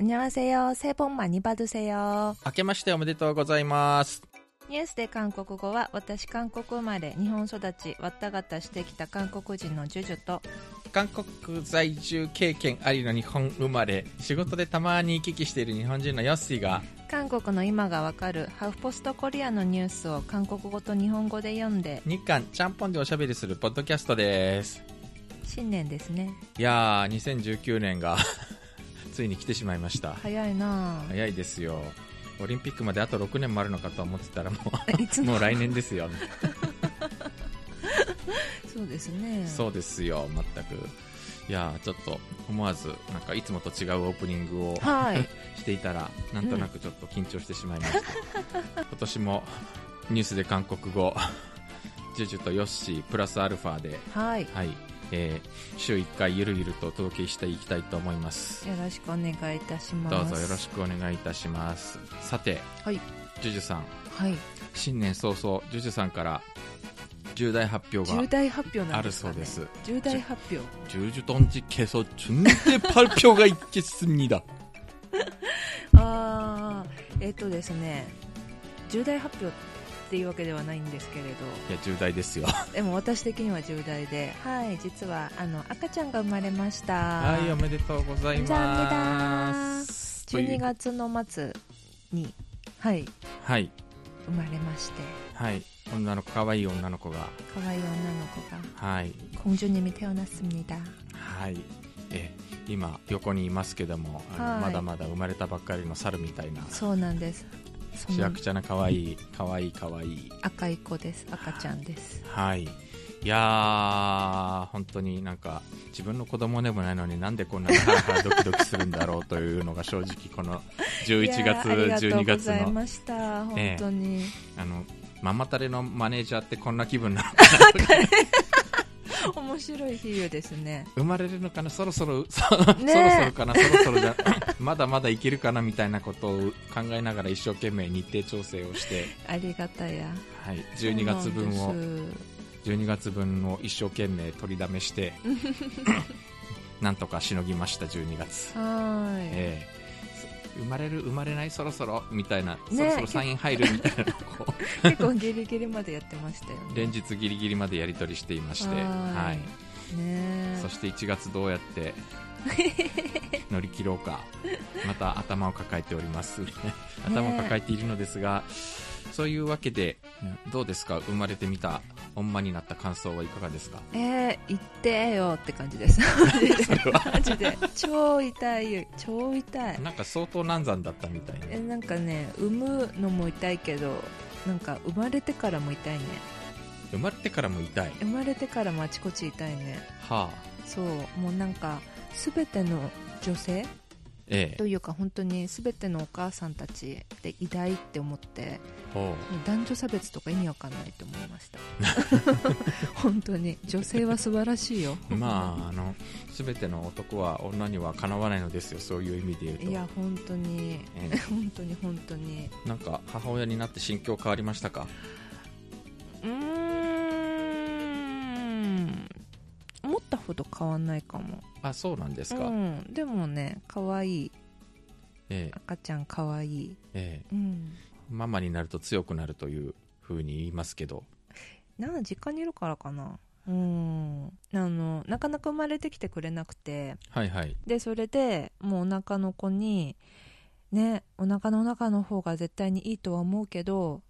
안녕하세 요. 새복많이받으세 요. 明けましておめでとうございますニュースで韓国語は私韓国生まれ日本育ちわったがたしてきた韓国人のジュジュと。韓国在住経験ありの日本生まれ。仕事でたまに行き来している日本人のヨッシーが。韓国の今がわかるハーフポストコリアのニュースを韓国語と日本語で読んで。日韓ちゃんぽんでおしゃべりするポッドキャストです。新年ですね。いやー2019年が。ついに来てしまいました。早いな。あ早いですよ。オリンピックまであと6年もあるのかと思ってたらもう、ももう来年ですよ。そうですね。そうですよ、全く。いやー、ちょっと思わず、なんかいつもと違うオープニングをはい。していたらなんとなくちょっと緊張してしまいました、今年もニュースで韓国語ジュジュとヨッシープラスアルファで、はい。はいえー週1回ゆるゆるとお届けしていきたいと思いますよろしくお願いいたしますどうぞよろしくお願いいたしますさて、はいジュジュさんはい新年早々ジュジュさんから重大発表が重大発表なあるんですか、ね、そうです重大発表 주주 던지께서 중대 발표가 있겠습니다 ああえっ、とですね重大発表って いうわけではないんですけれどいや重大ですよでも私的には重大ではい実はあの赤ちゃんが生まれましたはいおめでとうございま 감사합니다 すという12月の末にはいはい生まれましてはい女の子可愛い女の子が可愛い女の子がはい공주님이태어났습니다 はいえ今横にいますけどもあの、はいまだまだ生まれたばっかりの猿みたいなそうなんですその しわくちゃな可愛い可愛い可愛い。赤い子です。赤ちゃんです。はい。いやー本当になんか自分の子供でもないのになんでこんなにハラハラドキドキするんだろうというのが正直この 11月いやーありがと12うご月のました。本当に、あのママタレのマネージャーってこんな気分なの 面白い比喩ですね。生まれるのかな？そろそろそ, そろそねろかな？そろそろじゃ まだまだいけるかなみたいなことを考えながら一生懸命日程調整をして、ありがたや。はい、12月分をそうなんです。12月分を一生懸命取りだめしてなんとかしのぎました12月、はーい、ええ生まれる生まれないそろそろみたいな、ねそろそろサイン入るみたいな。こ う結構ギリギリまでやってましたよね。連日ギリギリまでやり取りしていまして。ははいいねそして1月どうやって 乗り切ろうか。また頭を抱えております。頭を抱えているのですが、そういうわけでどうですか？生まれてみた女になった感想はいかがですか？えー、言ってよって感じです。マジで。超痛い超痛い。なんか相当難産だったみたいえななんかね産むのも痛いけどなんか生まれてからも痛いね生まれてからも痛い。生まれてからもあちこち痛いね。はあ。そうもうなんか全ての女性ええ。というか本当に全てのお母さんたちで偉大って思ってほもう男女差別とか意味わかんないと思いました。本当に。女性は素晴らしいよ。うまああの全ての男は女にはかなわないのですよ。そういう意味で言うと。いや本当に。ええ。本当に本当に。なんか母親になって心境変わりましたか？うー思ったほど変わんないかも。あそうなんですか、うん、でもね可愛い。ええ。赤ちゃん可愛い。ええ。うん。ママになると強くなるというふうに言いますけど。なんか実家にいるからかな。うん。あのなかなか生まれてきてくれなくて。はいはい。でそれでもうお腹の子にねお腹の中の方が絶対にいいとは思うけど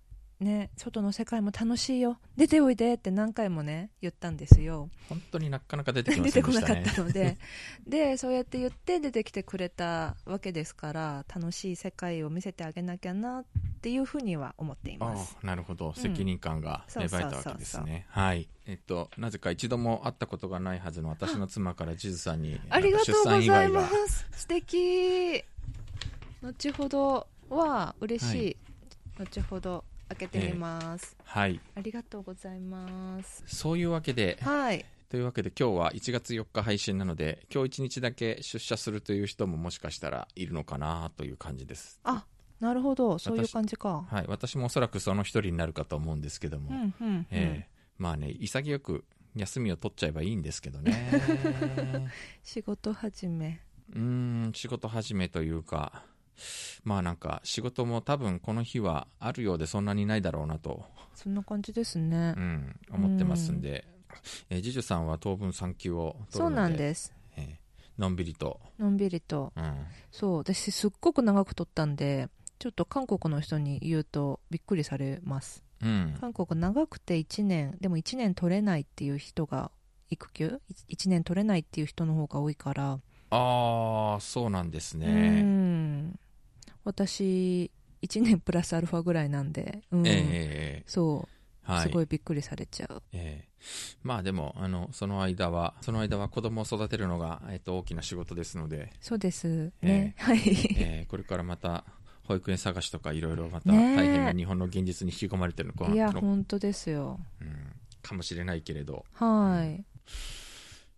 ね外の世界も楽しいよ。出ておいでって何回もね言ったんですよ。本当になかなか出てきま 出てこなかっせんでしたねたので。でそうやって言って出てきてくれたわけですから楽しい世界を見せてあげなきゃなっていうふうには思っていあます。あなるほど。責任感が芽生えたわけですね。はい。えっとなぜか一度も会ったことがないはずの私の妻からジズさんにありがとうご出産ざいます。素敵。後ほどは嬉しい、後ほど開けてみます、はい。ありがとうございます。そういうわけではい。というわけで今日は1月4日配信なので今日1日だけ出社するという人ももしかしたらいるのかなという感じです。あなるほど。そういう感じか。はい。私もおそらくその一人になるかと思うんですけども、うんうんうん、ええまあね潔く休みを取っちゃえばいいんですけどね。仕事始め。うーん、仕事始めというか、まあなんか仕事も多分この日はあるようでそんなにないだろうなと、そんな感じですねう。ん、思ってますんで、えー、ジュジュさんは当分産休を取そうるので、なんです。えーのんびりと、のんびりと。うん、そう、私すっごく長く撮ったんで、ちょっと韓国の人に言うとびっくりされます。うん、韓国長くて1年、でも1年取れないっていう人が、育休 ?1 年取れないっていう人の方が多いから、ああ、そうなんですうね。ん。私、1年プラスアルファぐらいなんで、うん。ええええそう、はい。すごいびっくりされちゃう。ええまあでも、あの、その間は、その間は子供を育てるのが、えっと、大きな仕事ですので、そうですね。はい。えーこれからまた保育園探しとかいろいろまた大変な日本の現実に引き込まれてるのかいや、の本当ですよ。うんかもしれないけれどはい。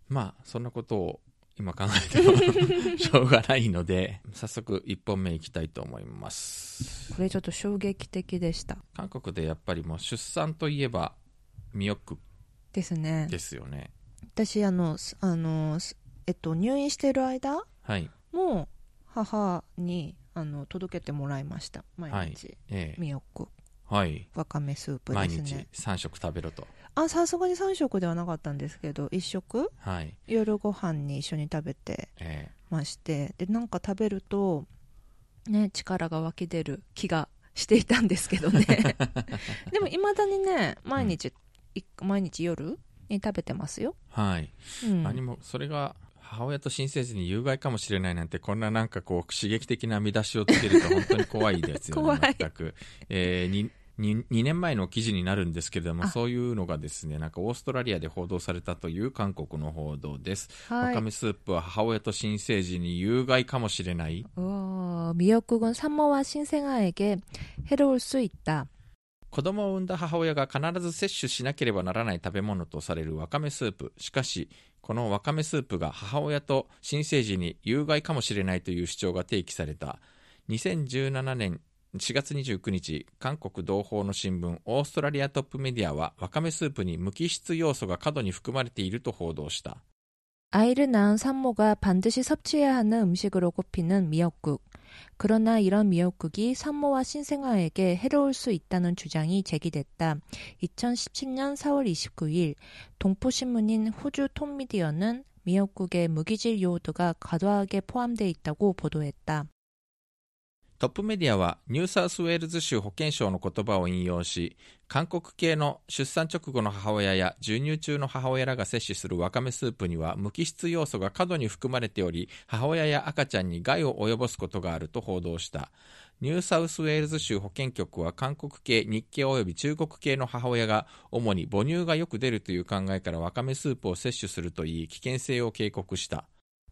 まあそんなことを今考えても しょうがないので早速1本目いきたいと思いますこれちょっと衝撃的でした。韓国でやっぱりもう出産といえばミヨックですね。ですよね私、あの、すあの、すえっと、入院してる間はいも母にあの届けてもらいました。毎日。ええミヨック。はいわかめスープ毎ですね。日3食食べろとあ、さすがに3食ではなかったんですけど、1食はい。夜ご飯に一緒に食べてえまして、で、なんか食べると、ね、力が湧き出る気がしていたんですけどね。でも、いまだにね、毎日、い毎日夜に食べてますよ。えはい。うん。何もそれが母親と新生児に有害かもしれないなんてこんななんかこう刺激的な見出しをつけると本当に怖いですよね 全く、えー、に に 2, 年前の記事になるんですけれどもあそういうのがですねなんかオーストラリアで報道されたという韓国の報道です、はいわか。めスープは母親と新生児に有害かもしれない 어, 미역국은 산모와 신생아에게 해로울 수 있다. 子供を産んだ母親が必ず摂取しなければならない食べ物とされるわかめスープしかしこのわかめスープが母親と新生児に有害かもしれないという主張が提起された2017年 4月29日韓国同胞の新聞オーストラリアトップメディアはわかめスープに無機質要素が過度に含まれていると報道した 아이를 낳은 산모가 반드시 섭취해야 하는 음식으로 꼽히는 미역국. 그러나 이런 미역국이 산모와 신생아에게 해로울 수 있다는 주장이 제기됐다. 2017년 4월 29일 동포신문인 호주 톰미디어는 미역국에 무기질 요오드가 과도하게 포함되어 있다고 보도했다. トップメディアはニューサウスウェールズ州保健省の言葉を引用し韓国系の出産直後の母親や授乳中の母親らが摂取するわかめスープには無機質ヨウ素が過度に含まれており母親や赤ちゃんに害を及ぼすことがあると報道したニューサウスウェールズ州保健局は韓国系、日系及び中国系の母親が主に母乳がよく出るという考えからわかめスープを摂取するといい危険性を警告した。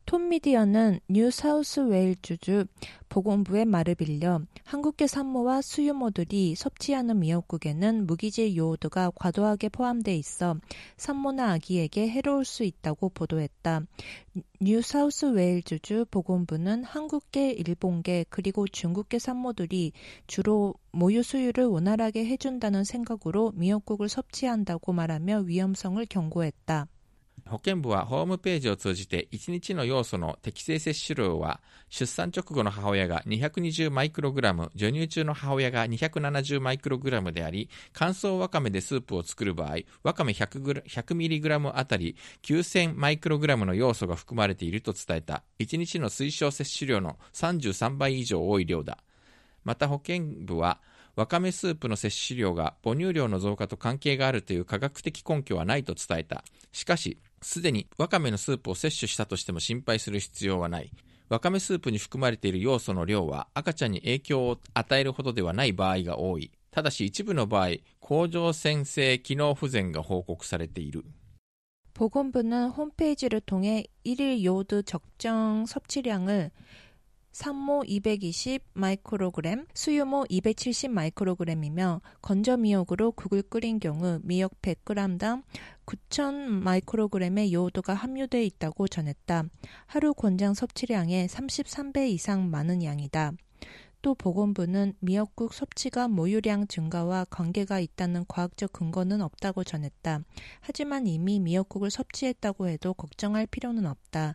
톰 미디어는 뉴사우스웨일주주 보건부의 말을 빌려 한국계 산모와 수유모들이 섭취하는 미역국에는 무기질 요오드가 과도하게 포함돼 있어 산모나 아기에게 해로울 수 있다고 보도했다. 뉴사우스웨일주주 보건부는 한국계, 일본계 그리고 중국계 산모들이 주로 모유 수유를 원활하게 해준다는 생각으로 미역국을 섭취한다고 말하며 위험성을 경고했다. 保健部はホームページを通じて1日の要素の適正摂取量は出産直後の母親が220マイクログラム授乳中の母親が270マイクログラムであり乾燥わかめでスープを作る場合わかめ100ミリグラムあたり9000マイクログラムの要素が含まれていると伝えた1日の推奨摂取量の33倍以上多い量だまた保健部はわかめスープの摂取量が母乳量の増加と関係があるという科学的根拠はないと伝えた。しかし、すでにわかめのスープを摂取したとしても心配する必要はない。わかめスープに含まれている要素の量は赤ちゃんに影響を与えるほどではない場合が多い。ただし一部の場合、甲状腺性機能不全が報告されている。 보건부는 홈페이지를 통해 1일 요오드 적정 섭취량을 산모 220 마이크로그램, 수유모 270 마이크로그램이며 건조 미역으로 국을 끓인 경우 미역 100g당 9,000 마이크로그램의 요오드가 함유되어 있다고 전했다. 하루 권장 섭취량의 33배 이상 많은 양이다. 또 보건부는 미역국 섭취가 모유량 증가와 관계가 있다는 과학적 근거는 없다고 전했다. 하지만 이미 미역국을 섭취했다고 해도 걱정할 필요는 없다.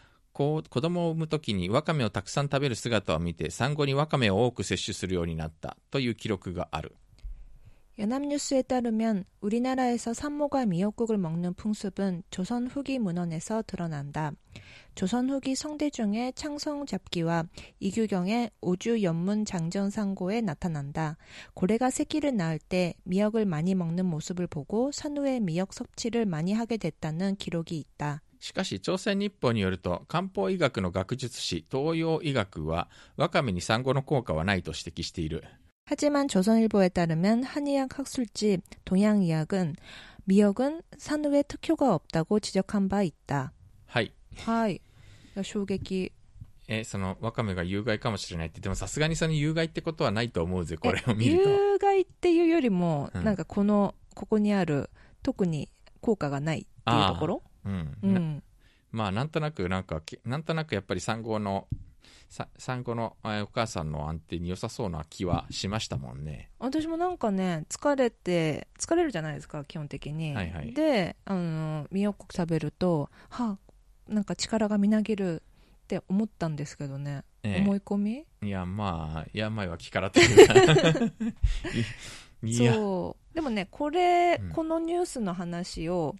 子供を産む時にわかめをたくさん食べる姿を見て産後にわかめを多く摂取するようになったという記録がある 연합뉴스에 따르면 우리나라에서 산모가 미역국을 먹는 풍습은 조선 후기 문헌에서 드러난다. 조선 후기 성대중의 창성 잡기와 이규경의 오주 연문 장전상고에 나타난다. 고래가 새끼를 낳을 때 미역을 많이 먹는 모습을 보고 산후에 미역 섭취를 많이 하게 됐다는 기록이 있다. しかし朝鮮日報によると漢方医学の学術誌東洋医学はわかめに産後の効果はないと指摘している 하지만 조선일보에 따르면 한의학 학술집 동양의학은 미역은 산후에 특효가 없다고 지적한 바 있다. はい、 하이.衝撃えーそのわかめが有害かもしれないってでもさすがにその有害ってことはないと思うぜこれを見ると有害っていうよりも、うんなんかこのここにある特に効果がないっていうところ うん。なうん。まあなんとなくなんかきなんとなくやっぱり産後のさ産後のえーお母さんの安定に良さそうな気はしましたもんね。私もなんかね疲れて疲れるじゃないですか基本的に、はいはい。であのミヨック食べるとはあなんか力がみなぎるって思ったんですけどね、ええ。思い込み？いやまあ病は気からというか。そう。でもねこれ、うん。このニュースの話を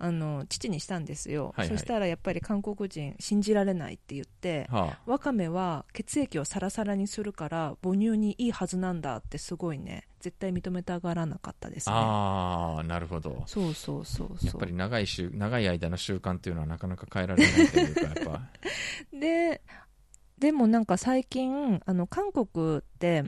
あの父にしたんですよ、はいはい。そしたらやっぱり韓国人信じられないって言ってはあ。わかめは血液をサラサラにするから母乳にいいはずなんだってすごいね絶対認めたがらなかったですね。ああなるほど。そうそうそうそう。やっぱり長い習長い間の習慣っていうのはなかなか変えられないというかやっぱ。ででもなんか最近あの韓国って、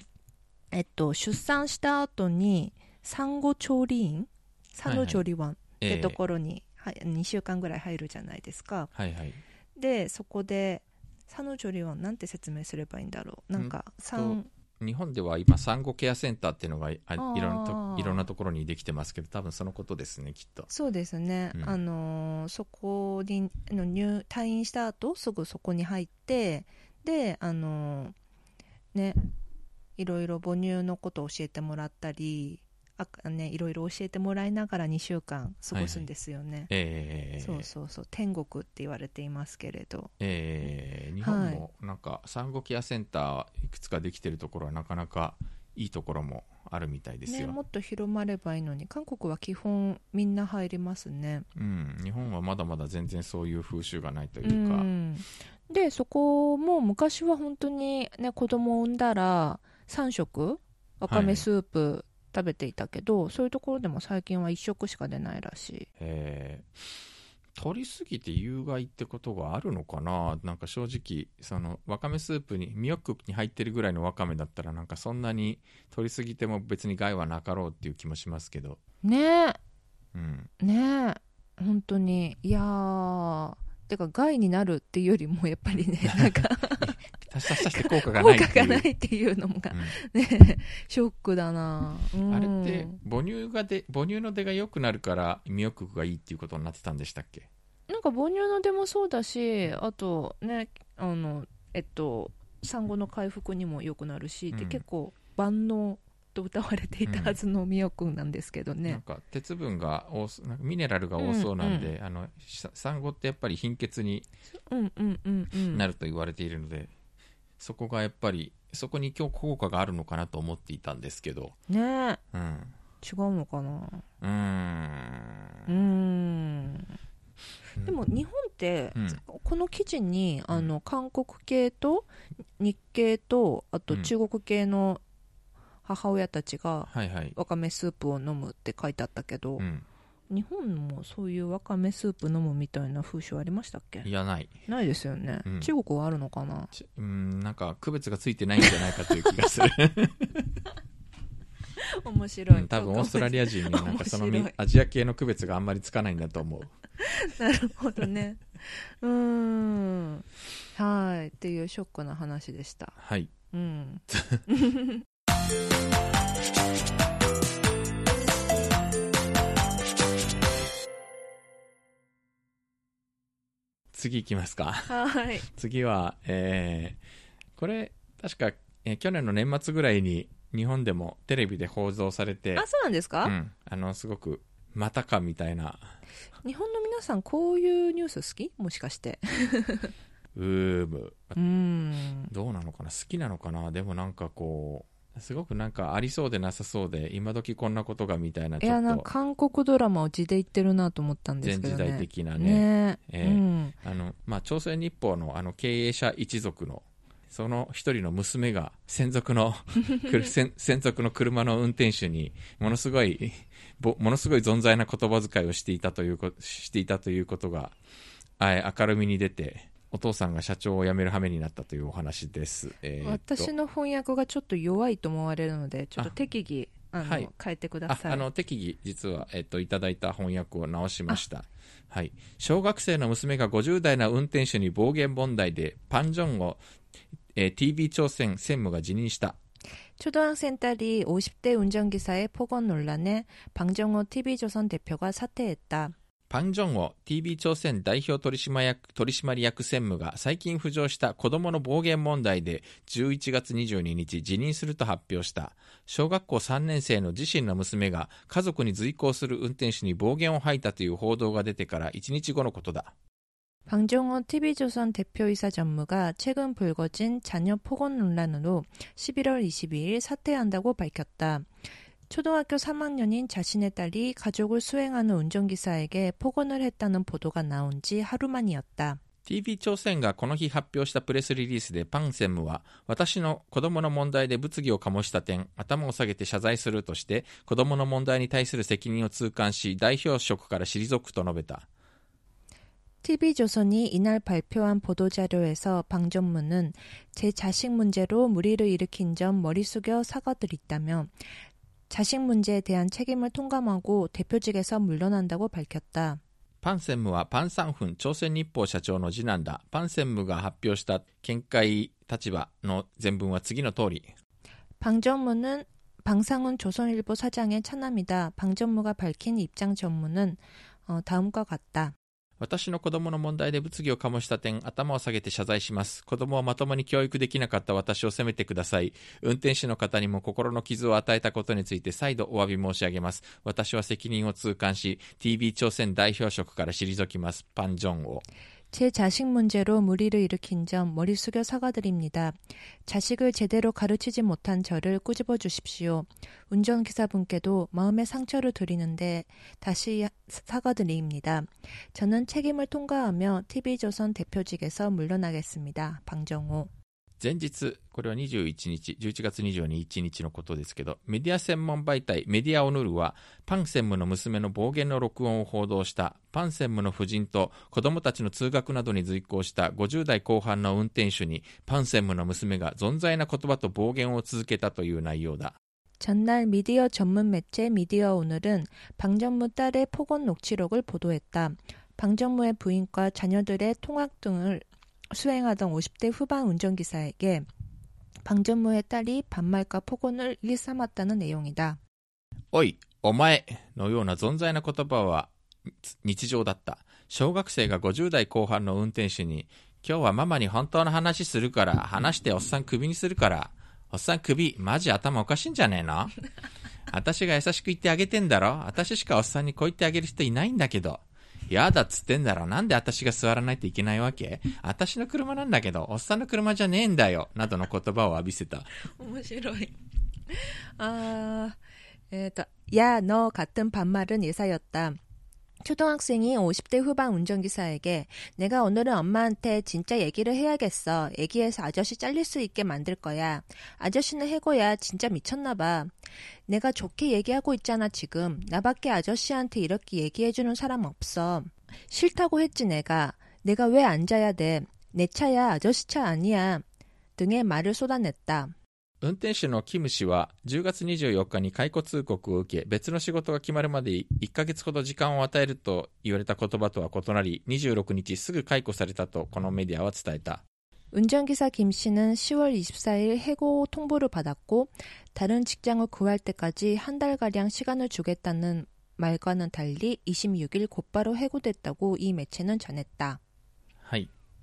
えっと、出産した後に産後調理院？産後調理湾？ってところに、はい2週間ぐらい入るじゃないですか。はいはい。でそこで産後調理湾なんて説明すればいいんだろう。なんか産日本では今産後ケアセンターっていうのがあいろんなといろんなところにできてますけど多分そのことですねきっと。そうですね、うん。あのーそこにあの入退院した後すぐそこに入ってであのーねいろいろ母乳のことを教えてもらったりあねいろいろ教えてもらいながら2週間過ごすんですよね、えー、そうそうそう。天国って言われていますけれど。えー日本もなんか産後ケアセンターいくつかできてるところはなかなかいいところもあるみたいですね、よ、もっと広まればいいのに韓国は基本みんな入りますね。うん、日本はまだまだ全然そういう風習がないというか、うん、でそこも昔は本当にね子供を産んだら3食わかめスープ食べていたけど、そういうところでも最近は1食しか出ないらしい。えー。取りすぎて有害ってことがあるのかな？なんか正直そのわかめスープにミヨックに入ってるぐらいのわかめだったらなんかそんなに取りすぎても別に害はなかろうっていう気もしますけど。ね。うん。えね。え本当に。いやー。てか害になるっていうよりもやっぱりね なんか足したしたして効果がないっていう果がないっていうのがうんねショックだな、うんあれって母乳がで母乳の出が良くなるからミヨクがいいっていうことになってたんでしたっけなんか母乳の出もそうだしあとねあのえっと産後の回復にも良くなるし、でうん結構万能と歌われていたはずのみよくんなんですけどね、なんか鉄分が多なんかミネラルが多そうなんで、あの産後ってやっぱり貧血になると言われているので、そこがやっぱりそこに今日効果があるのかなと思っていたんですけど。ねうん。違うのかな。うーん。うーん。でも日本って、うん。この記事にあの韓国系と日系とあとうん。中国系の母親たちがはいはい、わかめスープを飲むって書いてあったけど、うん、日本もそういうわかめスープ飲むみたいな風習ありましたっけ？いやない。ないですよね、うん。中国はあるのかな？ちうんなんか区別がついてないんじゃないかという気がする。面白い、うん多分オーストラリア人にはなんかそのみ面白い。アジア系の区別があんまりつかないんだと思う。なるほどね。うーん。はい。っていうショックな話でした。はい。うん 次行きますか。はい。次は、えー、これ、確か、えー去年の年末ぐらいに日本でもテレビで放送されて、あそうなんですか、うん、あの、すごく、またかみたいな、日本の皆さんこういうニュース好き？もしかして。うーむ。うーん。どうなのかな？好きなのかな？でもなんかこう、すごくなんかありそうでなさそうで、今時こんなことがみたいな、ちょっと。か韓国ドラマを字で言ってるなと思ったんですけどね。前時代的なね、ね。ええ。うん、あの、まあ、朝鮮日報のあの経営者一族の、その一人の娘が専属の 専専属の車の運転手にものすごいぼものすごい存在な言葉遣いをしていたというこしていたということがあえ明るみに出てお父さんが社長を辞める羽目になったというお話です、えーっと私の翻訳がちょっと弱いと思われるのでちょっとあ適宜あの、はい変えてくださいああの適宜実は、えっと、いただいた翻訳を直しました、はい、小学生の娘が50代の運転手に暴言問題でパンジョンを、えー TV 朝鮮専務が辞任した 초등학생 딸이 50대 운전기사의 폭언 논란에 방정호 TV조선 대표가 사퇴했다. パン・ジョンを TV 朝鮮代表取締役取締役専務が最近浮上した子供の暴言問題で11月22日辞任すると発表した小学校3年生の自身の娘が家族に随行する運転手に暴言を吐いたという報道が出てから1日後のことだ 방정호 TV조선 대표이사 전무가 최근 불거진 자녀 폭언 논란으로 11월 22일 사퇴한다고 밝혔다. 초등학교 3학년인 자신의 딸이 가족을 수행하는 운전기사에게 폭언을 했다는 보도가 나온 지 하루 만이었다. TV 朝鮮がこの日発表したプレスリリースでパン専務は私の子供の問題で物議を醸した点頭を下げて謝罪するとして子供の問題に対する責任を痛感し代表職から退くと述べた TV조선이 이날 발표한 보도자료에서 방전무는 제 자식 문제로 무리를 일으킨 점 머리 숙여 사과드렸다며 자식 문제에 대한 책임을 통감하고 대표직에서 물러난다고 밝혔다. パン専務はパン・サンフン朝鮮日報社長の次男だパン専務が発表した見解立場の全文は次の通り 방전무는 방상훈 조선일보 사장의 차남이다. 방전무가 밝힌 입장 전문은 어, 다음과 같다. 私の子供の問題で物議を醸した点、頭を下げて謝罪します。子供はまともに教育できなかった私を責めてください。運転手の方にも心の傷を与えたことについて再度お詫び申し上げます。私は責任を痛感し、TV 朝鮮代表職から退きます。パン・ジョンを。 제 자식 문제로 무리를 일으킨 점 머리 숙여 사과드립니다. 자식을 제대로 가르치지 못한 저를 꾸집어 주십시오. 운전기사분께도 마음의 상처를 드리는데 다시 사과드립니다. 저는 책임을 통과하며 TV조선 대표직에서 물러나겠습니다. 방정호. 前日、これは21日、11月22日のことですけど、メディア専門媒体メディアオヌルは、パン専務の娘の暴言の録音を報道した、パン専務の夫人と子供たちの通学などに随行した50代後半の運転手に、パン専務の娘が存在な言葉と暴言を続けたという内容だ。 전날 미디어 전문 매체 미디어 오늘은 방전무 딸의 폭언 녹취록을 보도했다. 방전무의 부인과 자녀들의 통학 등을 수행하던 50대 후반 운전기사에게 방전무의 딸이 반말과 폭언을 일삼았다는 내용이다. おい、お前のような存在な言葉は日常だった。小学生が50代後半の運転手に、今日はママに本当の話するから、話しておっさんクビにするから、おっさんクビ、マジ頭おかしいんじゃねえの私が優しく言ってあげてんだろ私しかおっさんにこう言ってあげる人いないんだけど。 やだっつってんだろなんで私が座らないといけないわけ私の車なんだけど、おっさんの車じゃねえんだよ。などの言葉を浴びせた。 오모시로이. 아, 에또 야, 너 같은 반말은 예사였다. 초등학생이 50대 후반 운전기사에게 내가 오늘은 엄마한테 진짜 얘기를 해야겠어. 얘기해서 아저씨 잘릴 수 있게 만들 거야. 아저씨는 해고야. 진짜 미쳤나봐. 내가 좋게 얘기하고 있잖아, 지금. 나밖에 아저씨한테 이렇게 얘기해주는 사람 없어. 싫다고 했지, 내가. 내가 왜 앉아야 돼. 내 차야, 아저씨 차 아니야. 등의 말을 쏟아냈다. 運転手のキム氏は10月24日に解雇通告を受け別の仕事が決まるまで1ヶ月ほど時間を与えると言われた言葉とは異なり26日すぐ解雇されたとこのメディアは伝えた 운전기사 김 씨는 10월 24일 해고 통보를 받았고 다른 직장을 구할 때까지 한 달가량 시간을 주겠다는 말과는 달리 26일 곧바로 해고됐다고 이 매체는 전했다.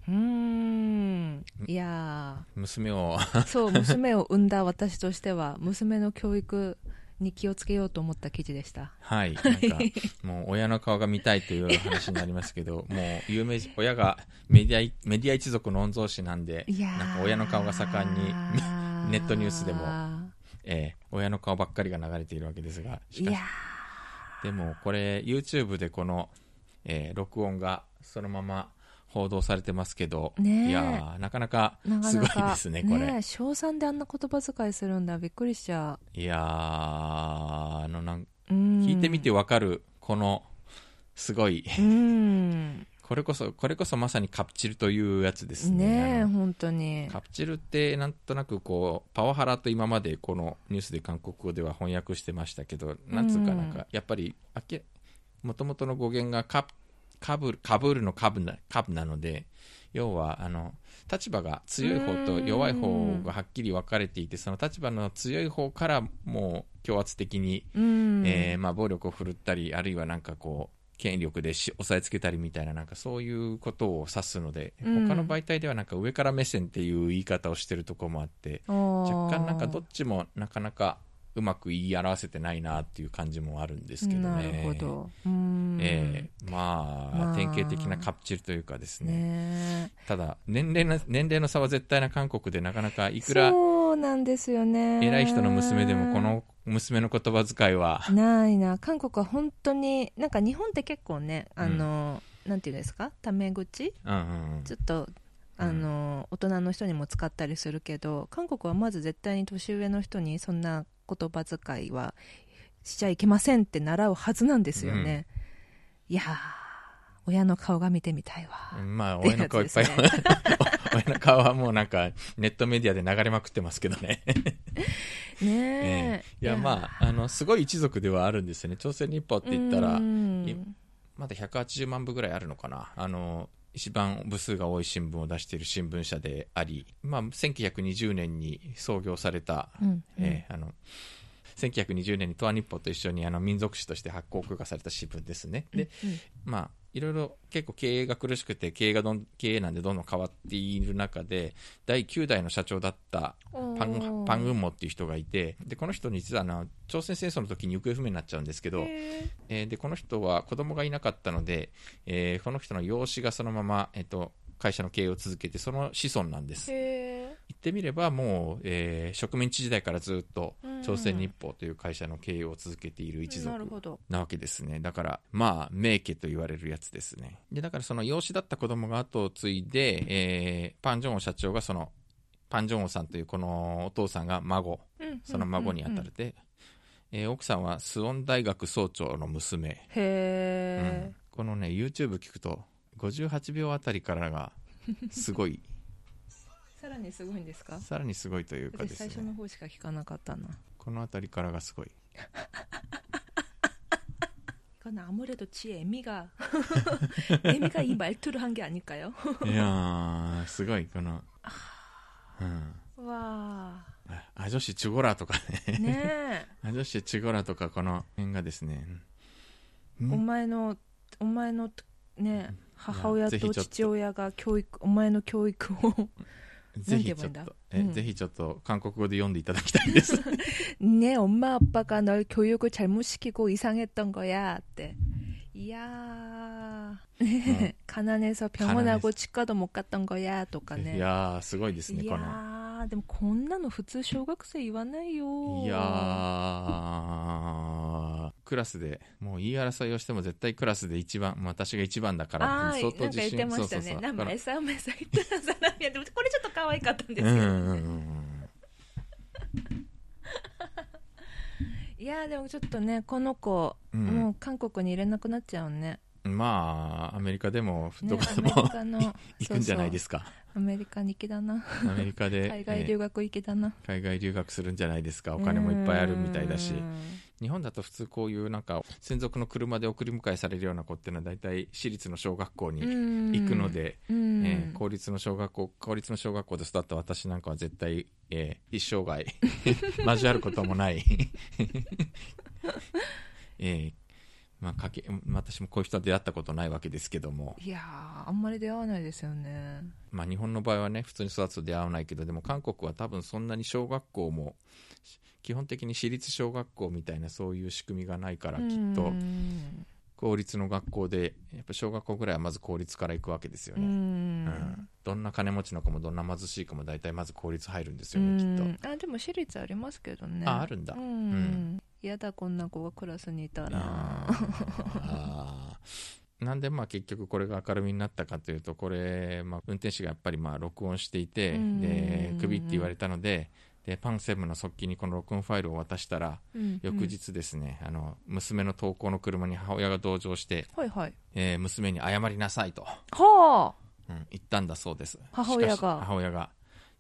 うん。いや娘を。そう娘を産んだ私としては娘の教育に気をつけようと思った記事でした。はい。なんか、もう親の顔が見たいという話になりますけど、もう有名、親がメディア、メディア一族の御曹司なんで、なんか親の顔が盛んに、ネットニュースでも、えー、親の顔ばっかりが流れているわけですが、しかし、でもこれ、YouTube でこの、えー、録音がそのまま、報道されてますけど、ねえいやーなかなかすごないかですね、これ。ねえ小3であんな言葉遣いするんだ。びっくりしちゃいやー、あのなん。聞いてみてわかる、この、すごい、うん。これこそ、これこそまさにカプチルというやつですね。ね本当に。カプチルってなんとなくこう、パワハラと今までこのニュースで韓国語では翻訳してましたけど、なんつうかなんか、やっぱり、あけ、もともとの語源がカカブル、カブールのカブな、カブなので、要は、あの、立場が強い方と弱い方がはっきり分かれていて、その立場の強い方からもう強圧的に、うん。えーまあ、暴力を振るったり、あるいはなんかこう、権力でし押さえつけたりみたいな、なんかそういうことを指すので、うん。他の媒体ではなんか上から目線っていう言い方をしてるところもあって、若若干なんかどっちもなかなかうまく言い表せてないなっていう感じもあるんですけどね。なるほど。うん。ええまあ、まあ典型的なカプチルというかですね。ねただ、年齢の、年齢の差は絶対な韓国でなかなかいえくらそうなんですよね。偉い人の娘でもこの娘の言葉遣いは、ないな韓国は本当になんか日本って結構ねあの、なんていうんですか？タメ口？うんうんうんちょっとあの、大人の人にも使ったりするけど韓国はまず絶対に年上の人にそんな言葉遣いはしちゃいけませんって習うはずなんですよね、いやー親の顔が見てみたいわ、まあ、親の顔いっぱい、親の顔はもうなんか、ネットメディアで流れまくってますけどね。ねえ。いや、まあ、あの、すごい一族ではあるんですよね。朝鮮日報って言ったらまだ180万部ぐらいあるのかな。あの、一番部数が多い新聞を出している新聞社であり、まあ、1920年に創業された、うんえーあの、1920年に東亜日報と一緒にあの民族誌として発行許可された新聞ですね。で、うんまあ、いろいろ結構経営が苦しくて、経営がどん、経営なんでどんどん変わっている中で、第9代の社長だったパおンー、パンウンモっていう人がいて、で、この人に実はあの、朝鮮戦争の時に行方不明になっちゃうんですけど、へえーで、この人は子供がいなかったので、えーこの人の養子がそのまま、えっ、と、会社の経営を続けて、その子孫なんです。ーへ言ってみれば、もう、えー植民地時代からずっとうん、朝鮮日報という会社の経営を続けている一ー族なわけですね。だから、まあ、名家と言われるやつですね。で、だからその養子だった子供が後を継いで、えーパンジョンオ社長がその、パンジョンオさんというこのお父さんが孫、その孫にあたるで、えー奥さんはスウォン大学総長の娘。へえ、うん。このね、YouTube 聞くと、58秒あたりからが、すごい、さらにすごいんですかさらにすごいというかです私最初のね、方しか聞かなかったなこのあたりからがすごい。 이건 아무래도 지 애미가 애미가 이 말투를 한 게 아닐까요? いやー、すごい、この、うん。 와 あ女子チュゴラとかね。 네 あ女子チュゴラとかこの辺がですね。うんお前のお前のね母親とぜひちょっと父親が教育お前の教育を ぜひちょっなんて言えばいいんだと、え、うんぜひちょっと韓国語で読んでいただきたいです。 네 엄마 아빠가 널 교육을 잘못 시키고 이상했던 거야って 이야 가난해서 병원하고 가난해서. 치과도 못 갔던 거야 とかいねやー、すごいですね、いこの。やーでもこんなの普通小学生言わないよいやー、 クラスでもう言い争いをしても絶対クラスで一番私が一番だから相当自信なんか言ってましたね。そうそうそう。ってたさでもこれちょっと可愛かったんですけど、ね、いやでもちょっとねこの子、うん、もう韓国に入れなくなっちゃうね。まあアメリカでもどこでも、ね、行 くんじゃないですか。アメリカに行きだな。アメリカで海外留学行きだな、海外留学するんじゃないですか。お金もいっぱいあるみたいだし。日本だと普通こういうなんか専属の車で送り迎えされるような子っていうのは大体私立の小学校に行くので、うん。えー公立の小学校公立の小学校で育った私なんかは絶対、えー一生涯 交わることもない、えーまあ、かけ私もこういう人は出会ったことないわけですけども、いやーあんまり出会わないですよね。まあ、日本の場合はね普通に育つと出会わないけどでも韓国は多分そんなに小学校も基本的に私立小学校みたいなそういう仕組みがないからきっとうん。公立の学校でやっぱ小学校ぐらいはまず公立から行くわけですようね、ん。うんどんな金持ちの子もどんな貧しい子も大体まず公立入るんですうよねきっんあでも私立ありますけどね。ああるんだ。うん。うん。嫌だこんな子がクラスにいたとら。あー。なんでまあ結局これが明るみになったかというとこれ、まあ、運転手がやっぱりまあ録音していてうん。でクビって言われたのででパンセブンの側近にこの録音ファイルを渡したらうん。翌日ですね、あの娘の投稿の車に母親が同乗して、はいはい。えー娘に謝りなさいと、はうん言ったんだそうです。母親が？母親が。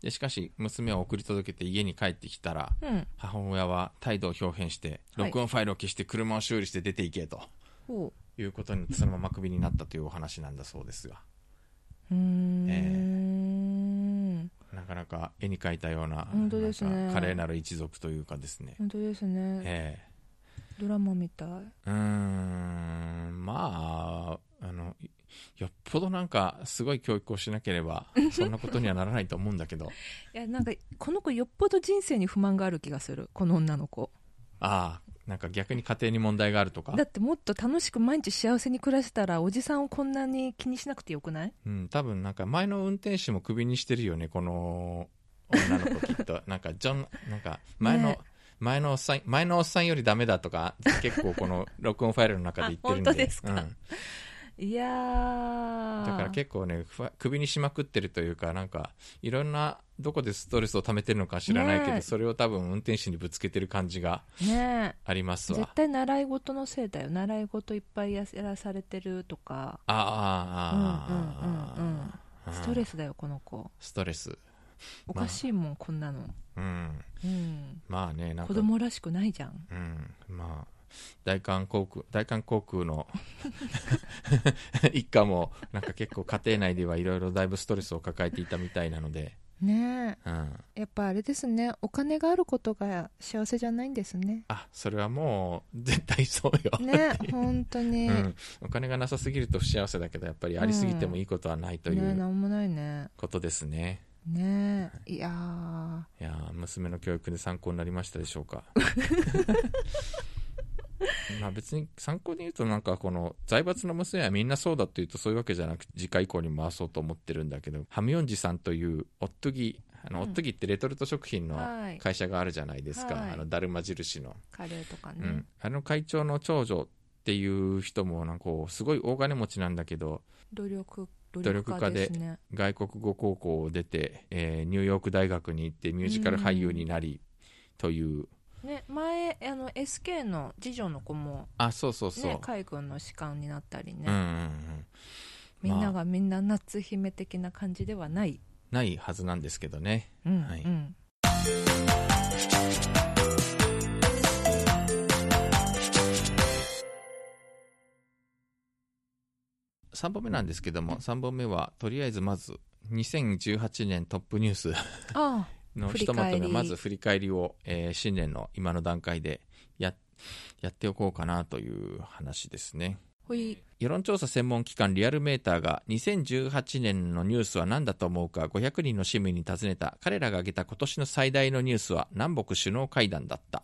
でしかし娘を送り届けて家に帰ってきたらあうん。母親は態度を表変してはい。録音ファイルを消して車を修理して出ていけとほいうことにそのままクビになったというお話なんだそうですが。ううーん。なかなか絵に描いたような本当ですね。華麗なる一族というかですね、本当ですね。えドラマみたい。えうーん。まあよっぽどなんかすごい教育をしなければそんなことにはならないと思うんだけど。いやなんかこの子よっぽど人生に不満がある気がする。この女の子。ああなんか逆に家庭に問題があるとか。だってもっと楽しく毎日幸せに暮らせたらおじさんをこんなに気にしなくてよくない？うん、多分なんか前の運転手もクビにしてるよね、この女の子きっと。なんかジョン、なんか前の、ね前のおっさん、前のおっさんよりダメだとか、結構この録音ファイルの中で言ってるんで。あ本当ですか？うんいやー。だから結構ね、ふわクビにしまくってるというか、なんか、いろんな、どこでストレスを溜めてるのか知らないけど、ねえ。それを多分運転手にぶつけてる感じがねあります絶わ。対習い事のせいだよ。習い事いっぱいやらされてるとか。ああ、ああ、うんうんうん。ストレスだよこの子。ストレス。おかしいもん、こんなの、うん。うん、まあね、なんか。子供らしくないじゃん。うん、まあ、大韓航空、大韓航空の 一家も、なんか結構家庭内ではいろいろだいぶストレスを抱えていたみたいなので、ねうん。えやっぱあれですねお金があることが幸せじゃないんですねあ、それはもう、絶対そうよ。ね本当に、うん。お金がなさすぎると不幸せだけど、やっぱりありすぎてもいいことはないといねうなんもないねことですね。ねえいやーいやー娘の教育で参考になりましたでしょうか。まあ別に参考に言うとなんかこの財閥の娘はみんなそうだっていうとそういうわけじゃなくて次回以降に回そうと思ってるんだけどハミヨンジさんというオットギあの、うんオットギってレトルト食品のはい。会社があるじゃないですか、はい。あのだるま印の、カレーとかね、うん、あの会長の長女っていう人もなんかすごい大金持ちなんだけど努力努努力家で外国語高校を出て、えーニューヨーク大学に行ってミュージカル俳優になりという、ね前あの SK の次女の子もあそうそうそう、ね海軍の士官になったりね、うんうんうん。みんながみんな夏姫的な感じではない、ないはずなんですけどね。うんはい。うん。3本目なんですけども3本目はとりあえずまず2018年トップニュース。あのひとまとめまず振り返りを、えー新年の今の段階でややっておこうかなという話ですね。世論調査専門機関リアルメーターが2018年のニュースは何だと思うか500人の市民に尋ねた。彼らが挙げた今年の最大のニュースは南北首脳会談だった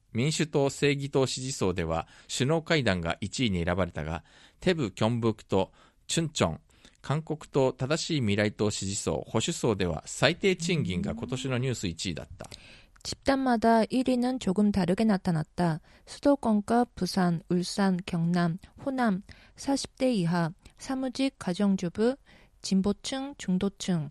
民主党、正義党支持層では首脳会談が1位に選ばれたがテブ、キョンブクとチュンチョン 韓国党正しい未来党支持層保守層では最低賃金が今年のニュース1位だった 집단마다 1위는 조금 다르게 나타났다. 수도권과 부산, 울산, 경남, 호남, 40대 이하, 사무직, 가정주부, 진보층, 중도층,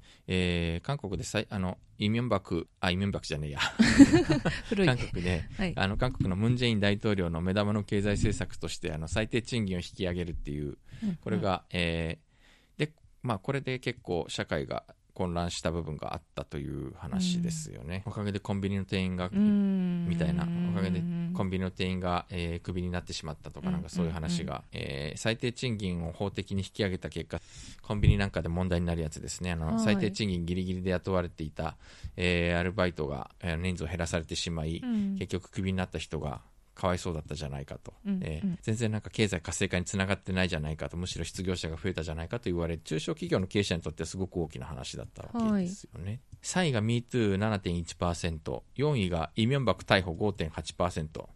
えー韓国で最あのイ・ミョンバクあイ・ミョンバクじゃねえや 韓。国ではい。あの韓国のムン・ジェイン大統領の目玉の経済政策としてあの最低賃金を引き上げるっていうこれが、えーでまあ、これで結構社会が混乱した部分があったという話ですよね、おかげでコンビニの店員が、うん、みたいな。おかげでうんコンビニの店員が、えークビになってしまったとか、うん。なんかそういう話が、えー最低賃金を法的に引き上げた結果、コンビニなんかで問題になるやつですね、あのはい。最低賃金ギリギリで雇われていた、えーアルバイトが、えー人数を減らされてしまい、うん。結局クビになった人がかわいそうだったじゃないかと、うんうん。えー全然なんか経済活性化につながってないじゃないかとむしろ失業者が増えたじゃないかと言われ中小企業の経営者にとってはすごく大きな話だったわけですよね、3位が MeToo7.1%、4位がイ・ミョンバク逮捕5.8%、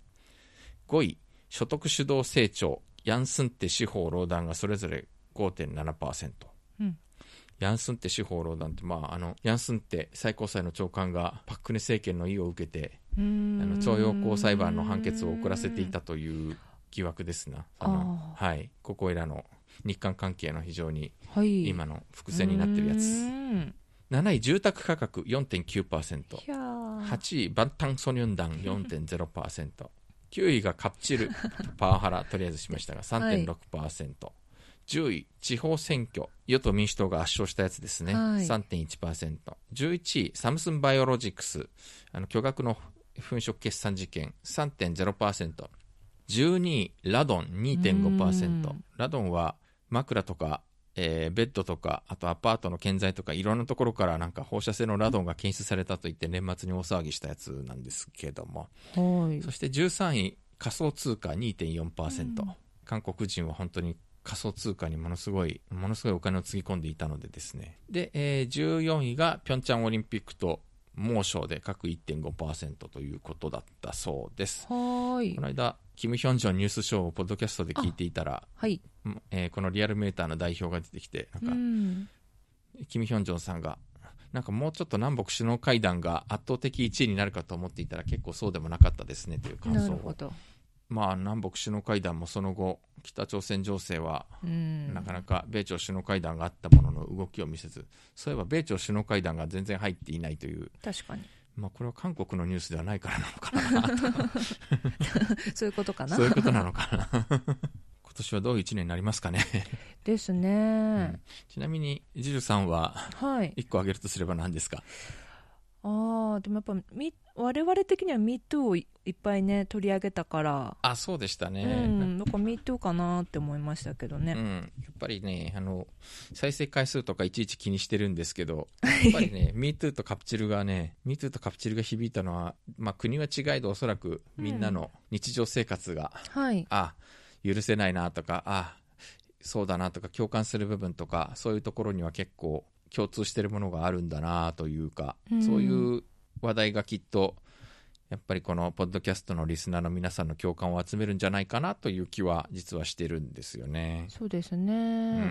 5位、所得主導成長、ヤンスンテ司法労団がそれぞれ5.7%。うん。ヤンスンテ司法労団って、まあ、あのヤンスンテ最高裁の長官がパク・クネ政権の意を受けてうあん。の徴用工裁判の判決を遅らせていたという疑惑ですな。あのあはい、ここいらの日韓関係の非常にはい。今の伏線になってるやつ。うん。7位住宅価格4.9%いやー。8位バンタンソニョンダン4.0% 9 位がカプチルパワハラとりあえずしましたが3.6%、10位地方選挙与党民主党が圧勝したやつですね、はい。3.1%、11位サムスンバイオロジクス。あの巨額の粉飾決算事件3.0%、12位ラドンう2.5%ん。ラドンは枕とか、えーベッドとかあとアパートの建材とかいろんなところからなんか放射性のラドンが検出されたと言って年末に大騒ぎしたやつなんですけども。はい。そして13位仮想通貨2.4%、うん。韓国人は本当に仮想通貨にものすごいものすごいお金をつぎ込んでいたのでですね。で、えー14位がピョンチャンオリンピックと猛暑で各1.5%ということだったそうですはいこの間キム・ヒョンジョンニュースショーをポッドキャストで聞いていたらはい。うんえーこのリアルメーターの代表が出てきてなんうか、んキム・ヒョンジョンさんがなんかもうちょっと南北首脳会談が圧倒的1位になるかと思っていたら結構そうでもなかったですねという感想をなるほど。まあ南北首脳会談もその後北朝鮮情勢はうん。なかなか米朝首脳会談があったものの動きを見せずそういえば米朝首脳会談が全然入っていないという、確かに。まあ、これは韓国のニュースではないからなのかな。そういうことかな。そういうことなのかな。今年はどういう1年になりますかね。ですね、ん。ちなみにジュジュさんははい。1個挙げるとすれば何ですか？ああ、でもやっぱ、み我々的には MeToo をいいっぱいね、取り上げたから、あそうでしたね、うん、だか。ら MeToo かなって思いましたけどね。うん、やっぱりねあの再生回数とかいちいち気にしてるんですけど やっぱりね MeToo とカプチルがね MeToo とカプチルが響いたのは、まあ、国は違いどおそらくみんなの日常生活が、はい。あ許せないなとかあそうだなとか共感する部分とかそういうところには結構共通してるものがあるんだなというか、うん。そういう話題がきっとやっぱりこのポッドキャストのリスナーの皆さんの共感を集めるんじゃないかなという気は実はしてるんですよね。そうですね。ううん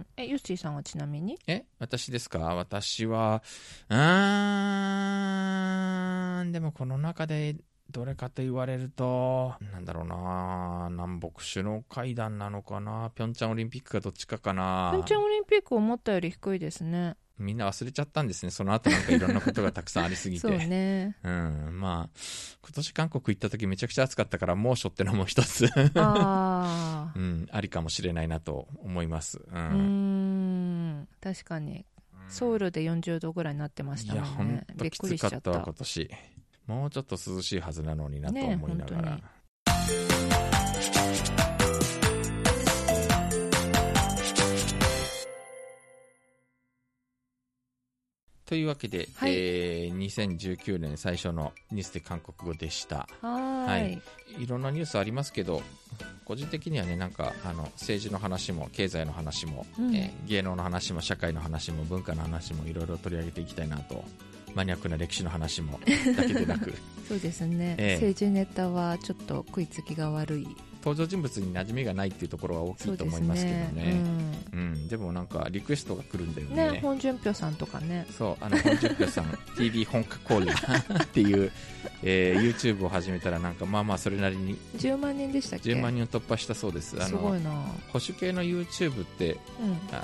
ん。え、ユッシーさんはちなみに？え私ですか？私は、うーん、でもこの中でどれかと言われると、なんだろうな、南北首脳会談なのかな、ピョンチャンオリンピックかどっちかかな。ピョンチャンオリンピック思ったより低いですね。みんな忘れちゃったんですね。その後なんかいろんなことがたくさんありすぎて。そうねうん、まあ、今年韓国行った時めちゃくちゃ暑かったから猛暑ってのも一つ、ああ うん、ありかもしれないなと思います。う。うんーん確かにソウルで40度ぐらいになってましたいや、ほんもんねときびっくつかったわ、りしちゃった今年。もうちょっと涼しいはずなのになとね思いながら。本というわけで、はい。えー2019年最初のニュースで韓国語でした。はーい。はい。いろんなニュースありますけど、個人的にはね、なんか、あの、政治の話も、経済の話も、うん。えー芸能の話も、社会の話も、文化の話も、いろいろ取り上げていきたいなと、マニアックな歴史の話も、だけでなく、そうですね、ええ。政治ネタはちょっと食いつきが悪い。登場人物に馴染みがないっていうところは大きいと思いますけどね。ね。うん、でもなんか、リクエストが来るんだようん、ね。ね本順平さんとかね。そう、あの、本宿さん、TV 本家コーナーっていう、えー YouTube を始めたら、なんか、まあまあ、それなりに10万人でしたっけ？10万人を突破したそうです。あの、すごいな。保守系の YouTube って、うん。あの、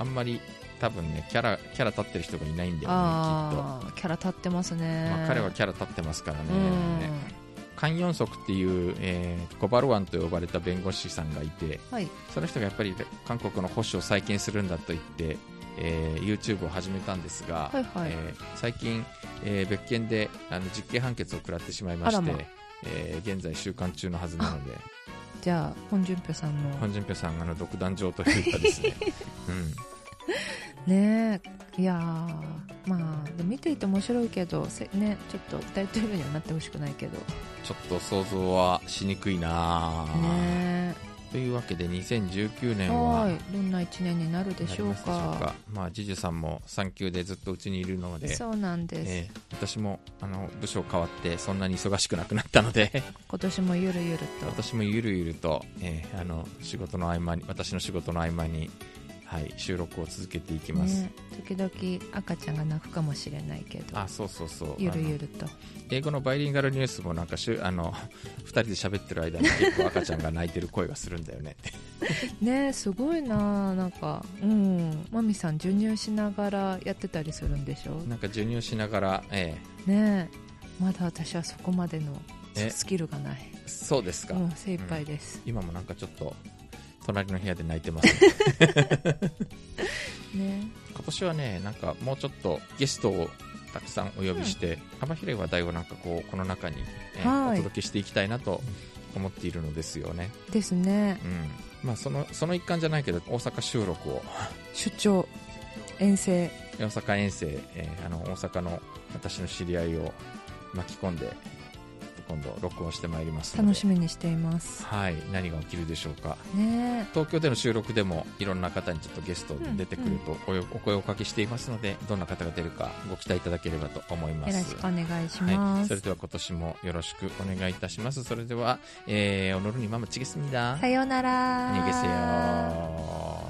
あんまり、多分ね、キャラ、キャラ立ってる人がいないんだよね、きっと。キャラ立ってますね、まあ、彼はキャラ立ってますからね。うん。カン・ヨンソクっていう、えーコバルワンと呼ばれた弁護士さんがいて、はい。その人がやっぱり韓国の保守を再建するんだと言って、えー YouTube を始めたんですが、はいはい。えー最近、えー別件であの実刑判決を食らってしまいまして、えー現在収監中のはずなので、じゃあ本順平さんの。本淳平さんあの独壇場というかですね、うん、ねえ。いやーまあでも見ていて面白いけどせねちょっと大統領にはなってほしくないけど。ちょっと想像はしにくいなぁねというわけで2019え年ははい。どんな一年になるでしょうか。か。まあ、ジジュさんも産休でずっとうちにいるので、そうなんです、えー私もあの部署変わってそんなに忙しくなくなったので。今年もゆるゆると。私もゆるゆると、えーあの仕事の合間に私の仕事の合間に、はい、収録を続けていきます、ね、時々赤ちゃんが泣くかもしれないけどあそうそうそう。ゆるゆると。英語のバイリンガルニュースもなんかしゅあの 2人で喋ってる間に結構赤ちゃんが泣いてる声がするんだよね ねすごいななんかうんマミさん授乳しながらやってたりするんでしょ？なんか授乳しながら、えねまだ私はそこまでのえ？スキルがない。ーそうですか、うん精一杯です、今もなんかちょっと隣の部屋で泣いてます、ね。今年はねなんかもうちょっとゲストをたくさんお呼びして、幅広い話題をなんかこうこの中に、えーはい。お届けしていきたいなと思っているのですよね、ですね。うん。まあ、そのその一環じゃないけど大阪収録を。出張遠征。大阪遠征、えーあの大阪の私の知り合いを巻き込んで今度録音してまいります楽しみにしています。はい。何が起きるでしょうか、ね、東京での収録でもいろんな方にちょっとゲスト出てくるとお,、お声をおかけしていますので、どんな方が出るかご期待いただければと思います。よろしくお願いします、はい、それでは今年もよろしくお願いいたします。それでは、えー、おのるにママチゲスミだ。さようなら。逃げせよ